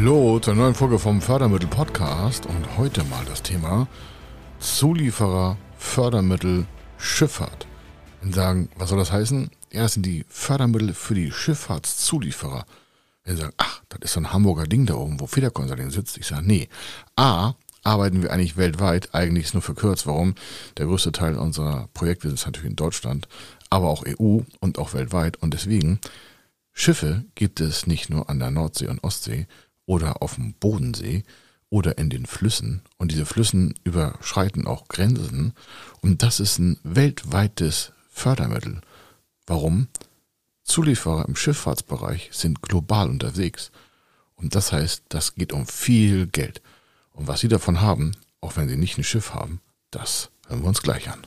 Hallo zur neuen Folge vom Fördermittel Podcast und heute mal das Thema Zulieferer, Fördermittel, Schifffahrt. Und sagen, was soll das heißen? Ja, das sind die Fördermittel für die Schifffahrtszulieferer. Sie sagen, ach, das ist so ein Hamburger Ding da oben, wo Feder Consulting sitzt. Ich sage, nee. A, arbeiten wir eigentlich weltweit, eigentlich ist nur verkürzt. Warum? Der größte Teil unserer Projekte ist natürlich in Deutschland, aber auch EU und auch weltweit. Und deswegen, Schiffe gibt es nicht nur an der Nordsee und Ostsee oder auf dem Bodensee oder in den Flüssen. Und diese Flüssen überschreiten auch Grenzen. Und das ist ein weltweites Fördermittel. Warum? Zulieferer im Schifffahrtsbereich sind global unterwegs. Und das heißt, das geht um viel Geld. Und was sie davon haben, auch wenn sie nicht ein Schiff haben, das hören wir uns gleich an.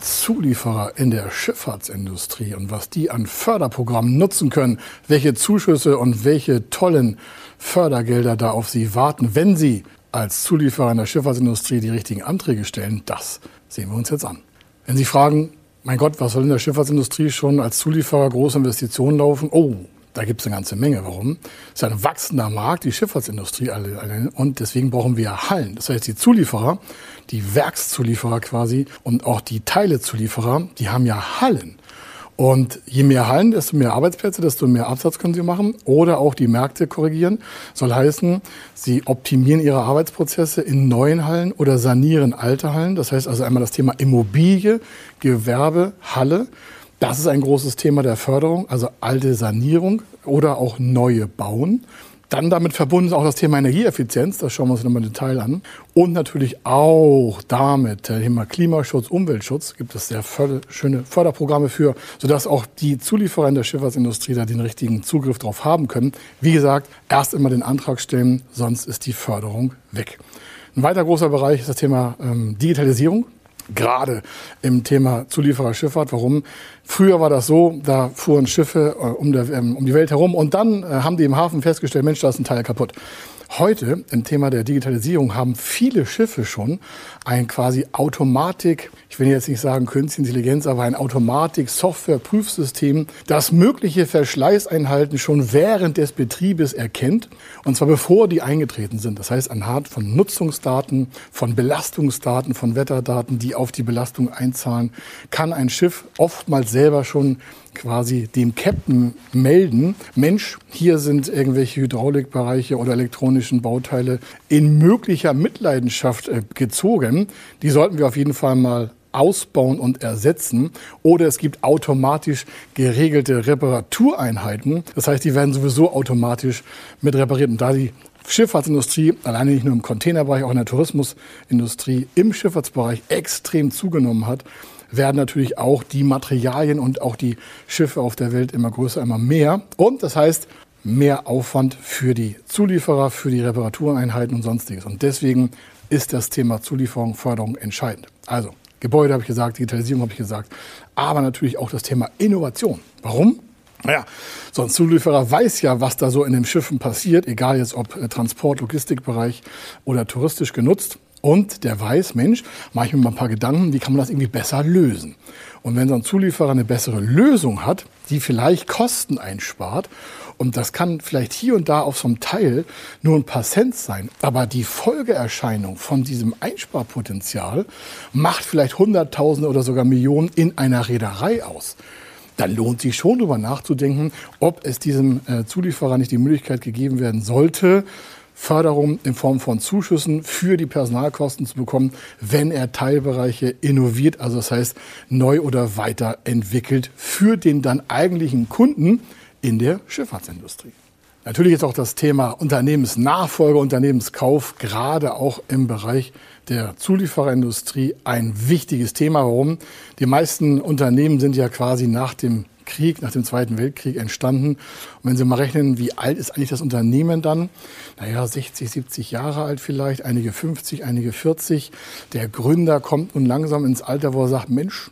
Zulieferer in der Schifffahrtsindustrie und was die an Förderprogrammen nutzen können, welche Zuschüsse und welche tollen Fördergelder da auf sie warten, wenn sie als Zulieferer in der Schifffahrtsindustrie die richtigen Anträge stellen, das sehen wir uns jetzt an. Wenn Sie fragen, mein Gott, was soll in der Schifffahrtsindustrie schon als Zulieferer große Investitionen laufen? Oh, da gibt es eine ganze Menge. Warum? Es ist ein wachsender Markt, die Schifffahrtsindustrie und deswegen brauchen wir Hallen. Das heißt, die Zulieferer, die Werkszulieferer quasi und auch die Teilezulieferer, die haben ja Hallen. Und je mehr Hallen, desto mehr Arbeitsplätze, desto mehr Absatz können sie machen oder auch die Märkte korrigieren. Soll heißen, sie optimieren ihre Arbeitsprozesse in neuen Hallen oder sanieren alte Hallen. Das heißt also einmal das Thema Immobilie, Gewerbe, Halle. Das ist ein großes Thema der Förderung, also alte Sanierung oder auch neue bauen. Dann damit verbunden ist auch das Thema Energieeffizienz, das schauen wir uns nochmal im Detail an. Und natürlich auch damit das Thema Klimaschutz, Umweltschutz gibt es sehr förder schöne Förderprogramme für, sodass auch die Zulieferer in der Schifffahrtsindustrie da den richtigen Zugriff drauf haben können. Wie gesagt, erst immer den Antrag stellen, sonst ist die Förderung weg. Ein weiter großer Bereich ist das Thema ähm, Digitalisierung gerade im Thema Zuliefererschifffahrt. Warum? Früher war das so, da fuhren Schiffe äh, um, der, ähm, um die Welt herum und dann äh, haben die im Hafen festgestellt, Mensch, da ist ein Teil kaputt. Heute im Thema der Digitalisierung haben viele Schiffe schon ein quasi Automatik, ich will jetzt nicht sagen Künstliche Intelligenz, aber ein Automatik-Software-Prüfsystem, das mögliche Verschleißeinhalten schon während des Betriebes erkennt. Und zwar bevor die eingetreten sind. Das heißt anhand von Nutzungsdaten, von Belastungsdaten, von Wetterdaten, die auf die Belastung einzahlen, kann ein Schiff oftmals selber schon quasi dem Captain melden, Mensch, hier sind irgendwelche Hydraulikbereiche oder elektronischen Bauteile in möglicher Mitleidenschaft äh, gezogen. Die sollten wir auf jeden Fall mal ausbauen und ersetzen. Oder es gibt automatisch geregelte Reparatureinheiten. Das heißt, die werden sowieso automatisch mit repariert. Und da die Schifffahrtsindustrie, alleine nicht nur im Containerbereich, auch in der Tourismusindustrie, im Schifffahrtsbereich extrem zugenommen hat, werden natürlich auch die Materialien und auch die Schiffe auf der Welt immer größer, immer mehr. Und das heißt, mehr Aufwand für die Zulieferer, für die Reparatureinheiten und sonstiges. Und deswegen ist das Thema Zulieferung, Förderung entscheidend. Also Gebäude habe ich gesagt, Digitalisierung habe ich gesagt, aber natürlich auch das Thema Innovation. Warum? Naja, so ein Zulieferer weiß ja, was da so in den Schiffen passiert, egal jetzt ob äh, Transport, Logistikbereich oder touristisch genutzt. Und der weiß, Mensch, mache ich mir mal ein paar Gedanken, wie kann man das irgendwie besser lösen? Und wenn so ein Zulieferer eine bessere Lösung hat, die vielleicht Kosten einspart, und das kann vielleicht hier und da auf so einem Teil nur ein paar Cent sein, aber die Folgeerscheinung von diesem Einsparpotenzial macht vielleicht Hunderttausende oder sogar Millionen in einer Reederei aus dann lohnt sich schon darüber nachzudenken, ob es diesem äh, Zulieferer nicht die Möglichkeit gegeben werden sollte, Förderung in Form von Zuschüssen für die Personalkosten zu bekommen, wenn er Teilbereiche innoviert, also das heißt neu oder weiterentwickelt für den dann eigentlichen Kunden in der Schifffahrtsindustrie. Natürlich ist auch das Thema Unternehmensnachfolge, Unternehmenskauf gerade auch im Bereich der Zuliefererindustrie ein wichtiges Thema. Warum? Die meisten Unternehmen sind ja quasi nach dem Krieg, nach dem Zweiten Weltkrieg entstanden. Und wenn Sie mal rechnen, wie alt ist eigentlich das Unternehmen dann? Naja, 60, 70 Jahre alt vielleicht, einige 50, einige 40. Der Gründer kommt nun langsam ins Alter, wo er sagt, Mensch,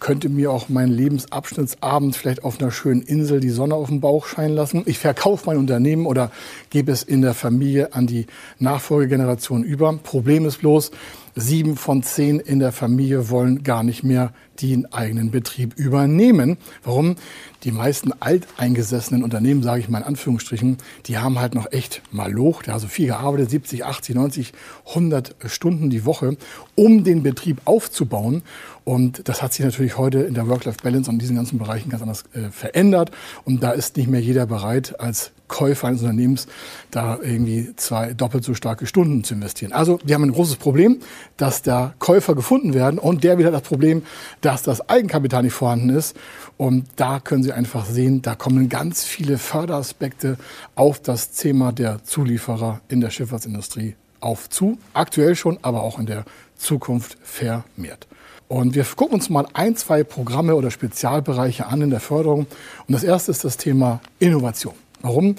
könnte mir auch meinen Lebensabschnittsabend vielleicht auf einer schönen Insel die Sonne auf dem Bauch scheinen lassen. Ich verkaufe mein Unternehmen oder gebe es in der Familie an die Nachfolgegeneration über. Problem ist bloß, sieben von zehn in der Familie wollen gar nicht mehr den eigenen Betrieb übernehmen. Warum? Die meisten alteingesessenen Unternehmen, sage ich mal in Anführungsstrichen, die haben halt noch echt mal Loch, der hat so viel gearbeitet, 70, 80, 90, 100 Stunden die Woche, um den Betrieb aufzubauen. Und das hat sich natürlich heute in der Work-Life-Balance und diesen ganzen Bereichen ganz anders äh, verändert. Und da ist nicht mehr jeder bereit, als Käufer eines Unternehmens da irgendwie zwei doppelt so starke Stunden zu investieren. Also wir haben ein großes Problem, dass da Käufer gefunden werden und der wieder das Problem, dass das Eigenkapital nicht vorhanden ist. Und da können Sie einfach sehen, da kommen ganz viele Förderaspekte auf das Thema der Zulieferer in der Schifffahrtsindustrie auf zu. Aktuell schon, aber auch in der Zukunft vermehrt. Und wir gucken uns mal ein, zwei Programme oder Spezialbereiche an in der Förderung. Und das erste ist das Thema Innovation. Warum?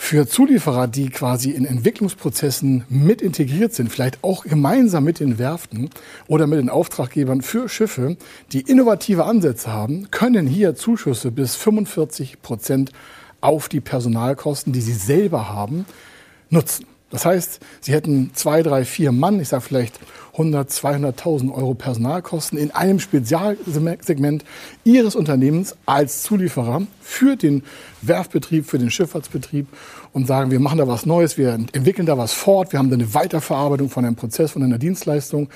Für Zulieferer, die quasi in Entwicklungsprozessen mit integriert sind, vielleicht auch gemeinsam mit den Werften oder mit den Auftraggebern für Schiffe, die innovative Ansätze haben, können hier Zuschüsse bis 45 Prozent auf die Personalkosten, die sie selber haben, nutzen. Das heißt, Sie hätten zwei, drei, vier Mann, ich sage vielleicht 100, 200.000 Euro Personalkosten in einem Spezialsegment Ihres Unternehmens als Zulieferer für den Werfbetrieb, für den Schifffahrtsbetrieb und sagen, wir machen da was Neues, wir entwickeln da was fort, wir haben da eine Weiterverarbeitung von einem Prozess, von einer Dienstleistung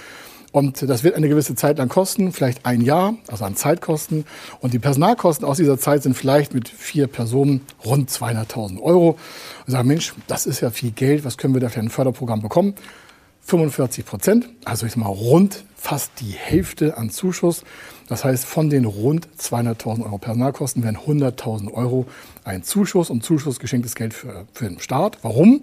und das wird eine gewisse Zeit lang kosten, vielleicht ein Jahr, also an Zeitkosten. Und die Personalkosten aus dieser Zeit sind vielleicht mit vier Personen rund 200.000 Euro. Und sagen, Mensch, das ist ja viel Geld, was können wir da für ein Förderprogramm bekommen? 45 Prozent, also ich sag mal rund fast die Hälfte an Zuschuss. Das heißt, von den rund 200.000 Euro Personalkosten werden 100.000 Euro ein Zuschuss und Zuschuss geschenktes Geld für, für den Staat. Warum?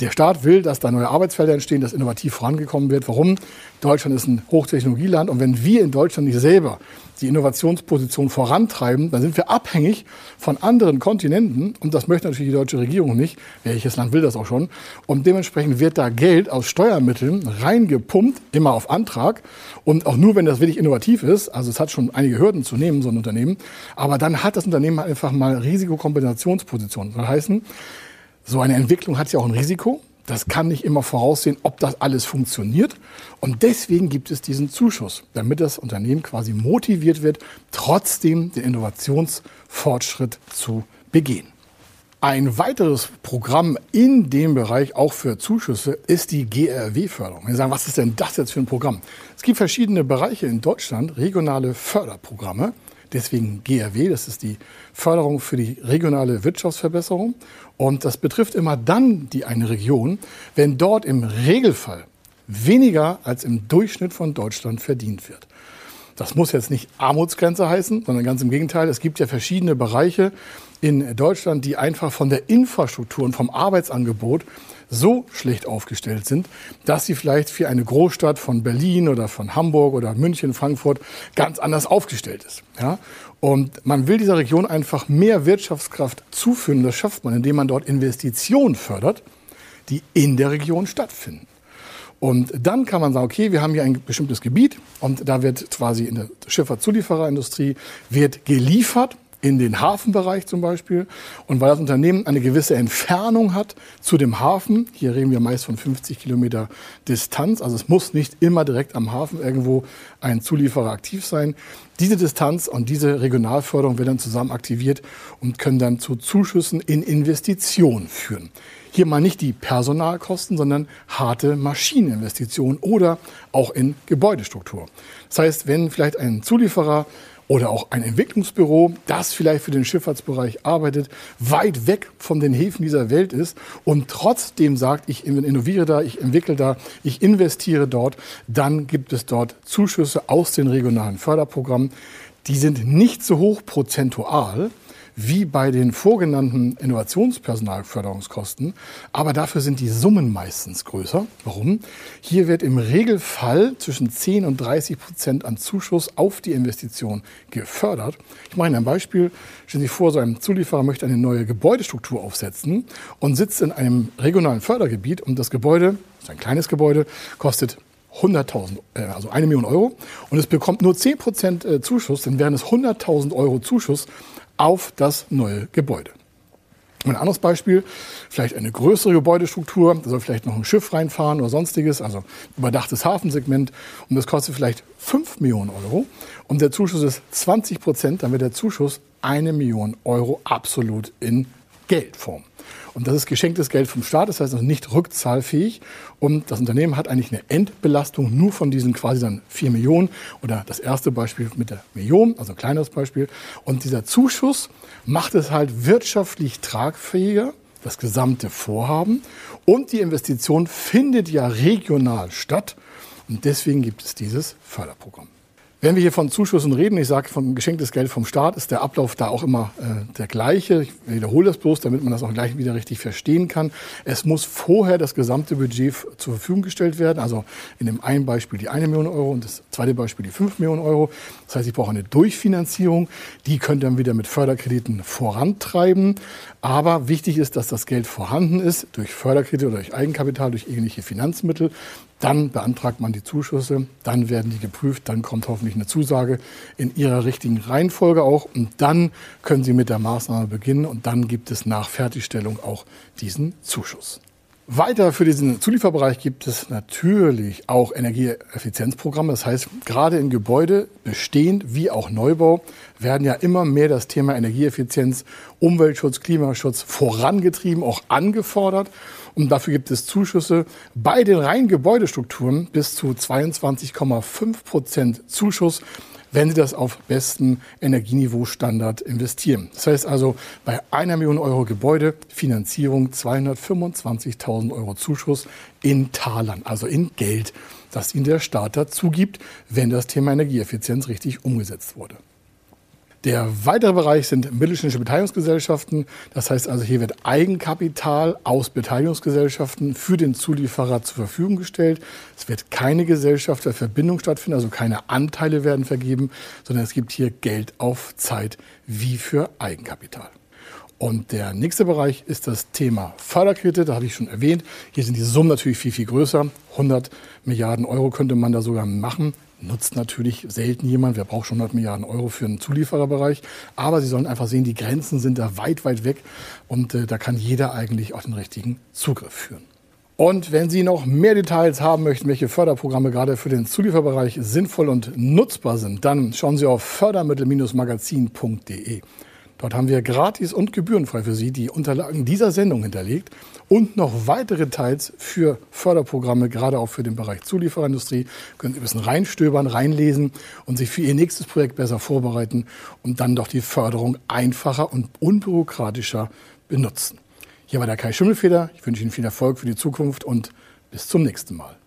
Der Staat will, dass da neue Arbeitsfelder entstehen, dass innovativ vorangekommen wird. Warum? Deutschland ist ein Hochtechnologieland und wenn wir in Deutschland nicht selber die Innovationsposition vorantreiben, dann sind wir abhängig von anderen Kontinenten und das möchte natürlich die deutsche Regierung nicht. Welches Land will das auch schon? Und dementsprechend wird da Geld aus Steuermitteln reingepumpt, immer auf Antrag und auch nur, wenn das wirklich innovativ ist. Also es hat schon einige Hürden zu nehmen, so ein Unternehmen. Aber dann hat das Unternehmen einfach mal Risikokompensationspositionen. Das heißen, so eine Entwicklung hat ja auch ein Risiko. Das kann nicht immer voraussehen, ob das alles funktioniert. Und deswegen gibt es diesen Zuschuss, damit das Unternehmen quasi motiviert wird, trotzdem den Innovationsfortschritt zu begehen. Ein weiteres Programm in dem Bereich auch für Zuschüsse ist die GRW-Förderung. Wir sagen, was ist denn das jetzt für ein Programm? Es gibt verschiedene Bereiche in Deutschland, regionale Förderprogramme. Deswegen GRW, das ist die Förderung für die regionale Wirtschaftsverbesserung. Und das betrifft immer dann die eine Region, wenn dort im Regelfall weniger als im Durchschnitt von Deutschland verdient wird. Das muss jetzt nicht Armutsgrenze heißen, sondern ganz im Gegenteil. Es gibt ja verschiedene Bereiche in Deutschland, die einfach von der Infrastruktur und vom Arbeitsangebot so schlecht aufgestellt sind, dass sie vielleicht für eine Großstadt von Berlin oder von Hamburg oder München, Frankfurt ganz anders aufgestellt ist. Ja? Und man will dieser Region einfach mehr Wirtschaftskraft zuführen. Das schafft man, indem man dort Investitionen fördert, die in der Region stattfinden. Und dann kann man sagen, okay, wir haben hier ein bestimmtes Gebiet und da wird quasi in der Schifffahrtszuliefererindustrie wird geliefert in den Hafenbereich zum Beispiel. Und weil das Unternehmen eine gewisse Entfernung hat zu dem Hafen, hier reden wir meist von 50 Kilometer Distanz, also es muss nicht immer direkt am Hafen irgendwo ein Zulieferer aktiv sein. Diese Distanz und diese Regionalförderung werden dann zusammen aktiviert und können dann zu Zuschüssen in Investitionen führen. Hier mal nicht die Personalkosten, sondern harte Maschineninvestitionen oder auch in Gebäudestruktur. Das heißt, wenn vielleicht ein Zulieferer oder auch ein Entwicklungsbüro, das vielleicht für den Schifffahrtsbereich arbeitet, weit weg von den Häfen dieser Welt ist und trotzdem sagt, ich innoviere da, ich entwickle da, ich investiere dort, dann gibt es dort Zuschüsse aus den regionalen Förderprogrammen. Die sind nicht so hoch prozentual, wie bei den vorgenannten Innovationspersonalförderungskosten. Aber dafür sind die Summen meistens größer. Warum? Hier wird im Regelfall zwischen 10 und 30 Prozent an Zuschuss auf die Investition gefördert. Ich mache Ihnen ein Beispiel. Stellen Sie sich vor, so ein Zulieferer möchte eine neue Gebäudestruktur aufsetzen und sitzt in einem regionalen Fördergebiet und das Gebäude, das ist ein kleines Gebäude, kostet 100.000, äh, also eine Million Euro und es bekommt nur 10 Prozent äh, Zuschuss, dann wären es 100.000 Euro Zuschuss auf das neue Gebäude. Ein anderes Beispiel, vielleicht eine größere Gebäudestruktur, da soll vielleicht noch ein Schiff reinfahren oder sonstiges, also überdachtes Hafensegment und das kostet vielleicht 5 Millionen Euro und der Zuschuss ist 20 Prozent, dann wird der Zuschuss eine Million Euro absolut in Geldform. Und das ist geschenktes Geld vom Staat, das heißt also nicht rückzahlfähig. Und das Unternehmen hat eigentlich eine Endbelastung nur von diesen quasi dann 4 Millionen oder das erste Beispiel mit der Million, also ein kleineres Beispiel. Und dieser Zuschuss macht es halt wirtschaftlich tragfähiger, das gesamte Vorhaben. Und die Investition findet ja regional statt. Und deswegen gibt es dieses Förderprogramm. Wenn wir hier von Zuschüssen reden, ich sage von geschenktes Geld vom Staat, ist der Ablauf da auch immer äh, der gleiche. Ich wiederhole das bloß, damit man das auch gleich wieder richtig verstehen kann. Es muss vorher das gesamte Budget zur Verfügung gestellt werden. Also in dem einen Beispiel die eine Million Euro und das zweite Beispiel die fünf Millionen Euro. Das heißt, ich brauche eine Durchfinanzierung. Die könnt ihr dann wieder mit Förderkrediten vorantreiben. Aber wichtig ist, dass das Geld vorhanden ist durch Förderkredite oder durch Eigenkapital, durch irgendwelche Finanzmittel. Dann beantragt man die Zuschüsse, dann werden die geprüft, dann kommt hoffentlich eine Zusage in ihrer richtigen Reihenfolge auch und dann können Sie mit der Maßnahme beginnen und dann gibt es nach Fertigstellung auch diesen Zuschuss. Weiter für diesen Zulieferbereich gibt es natürlich auch Energieeffizienzprogramme. Das heißt, gerade in Gebäude, bestehend wie auch Neubau, werden ja immer mehr das Thema Energieeffizienz, Umweltschutz, Klimaschutz vorangetrieben, auch angefordert. Und dafür gibt es Zuschüsse bei den reinen Gebäudestrukturen bis zu 22,5 Prozent Zuschuss wenn Sie das auf besten Energieniveau-Standard investieren. Das heißt also, bei einer Million Euro Gebäude Finanzierung 225.000 Euro Zuschuss in Talern, also in Geld, das Ihnen der Staat dazu gibt, wenn das Thema Energieeffizienz richtig umgesetzt wurde. Der weitere Bereich sind mittelständische Beteiligungsgesellschaften. Das heißt also, hier wird Eigenkapital aus Beteiligungsgesellschaften für den Zulieferer zur Verfügung gestellt. Es wird keine Gesellschaft der Verbindung stattfinden, also keine Anteile werden vergeben, sondern es gibt hier Geld auf Zeit wie für Eigenkapital. Und der nächste Bereich ist das Thema Förderkredite, da hatte ich schon erwähnt. Hier sind die Summen natürlich viel, viel größer. 100 Milliarden Euro könnte man da sogar machen nutzt natürlich selten jemand. Wer braucht schon 100 Milliarden Euro für einen Zuliefererbereich? Aber Sie sollen einfach sehen, die Grenzen sind da weit, weit weg und äh, da kann jeder eigentlich auch den richtigen Zugriff führen. Und wenn Sie noch mehr Details haben möchten, welche Förderprogramme gerade für den Zulieferbereich sinnvoll und nutzbar sind, dann schauen Sie auf fördermittel-magazin.de. Dort haben wir gratis und gebührenfrei für Sie die Unterlagen dieser Sendung hinterlegt und noch weitere Details für Förderprogramme, gerade auch für den Bereich Zulieferindustrie. Können Sie ein bisschen reinstöbern, reinlesen und sich für Ihr nächstes Projekt besser vorbereiten und dann doch die Förderung einfacher und unbürokratischer benutzen. Hier war der Kai Schimmelfeder. Ich wünsche Ihnen viel Erfolg für die Zukunft und bis zum nächsten Mal.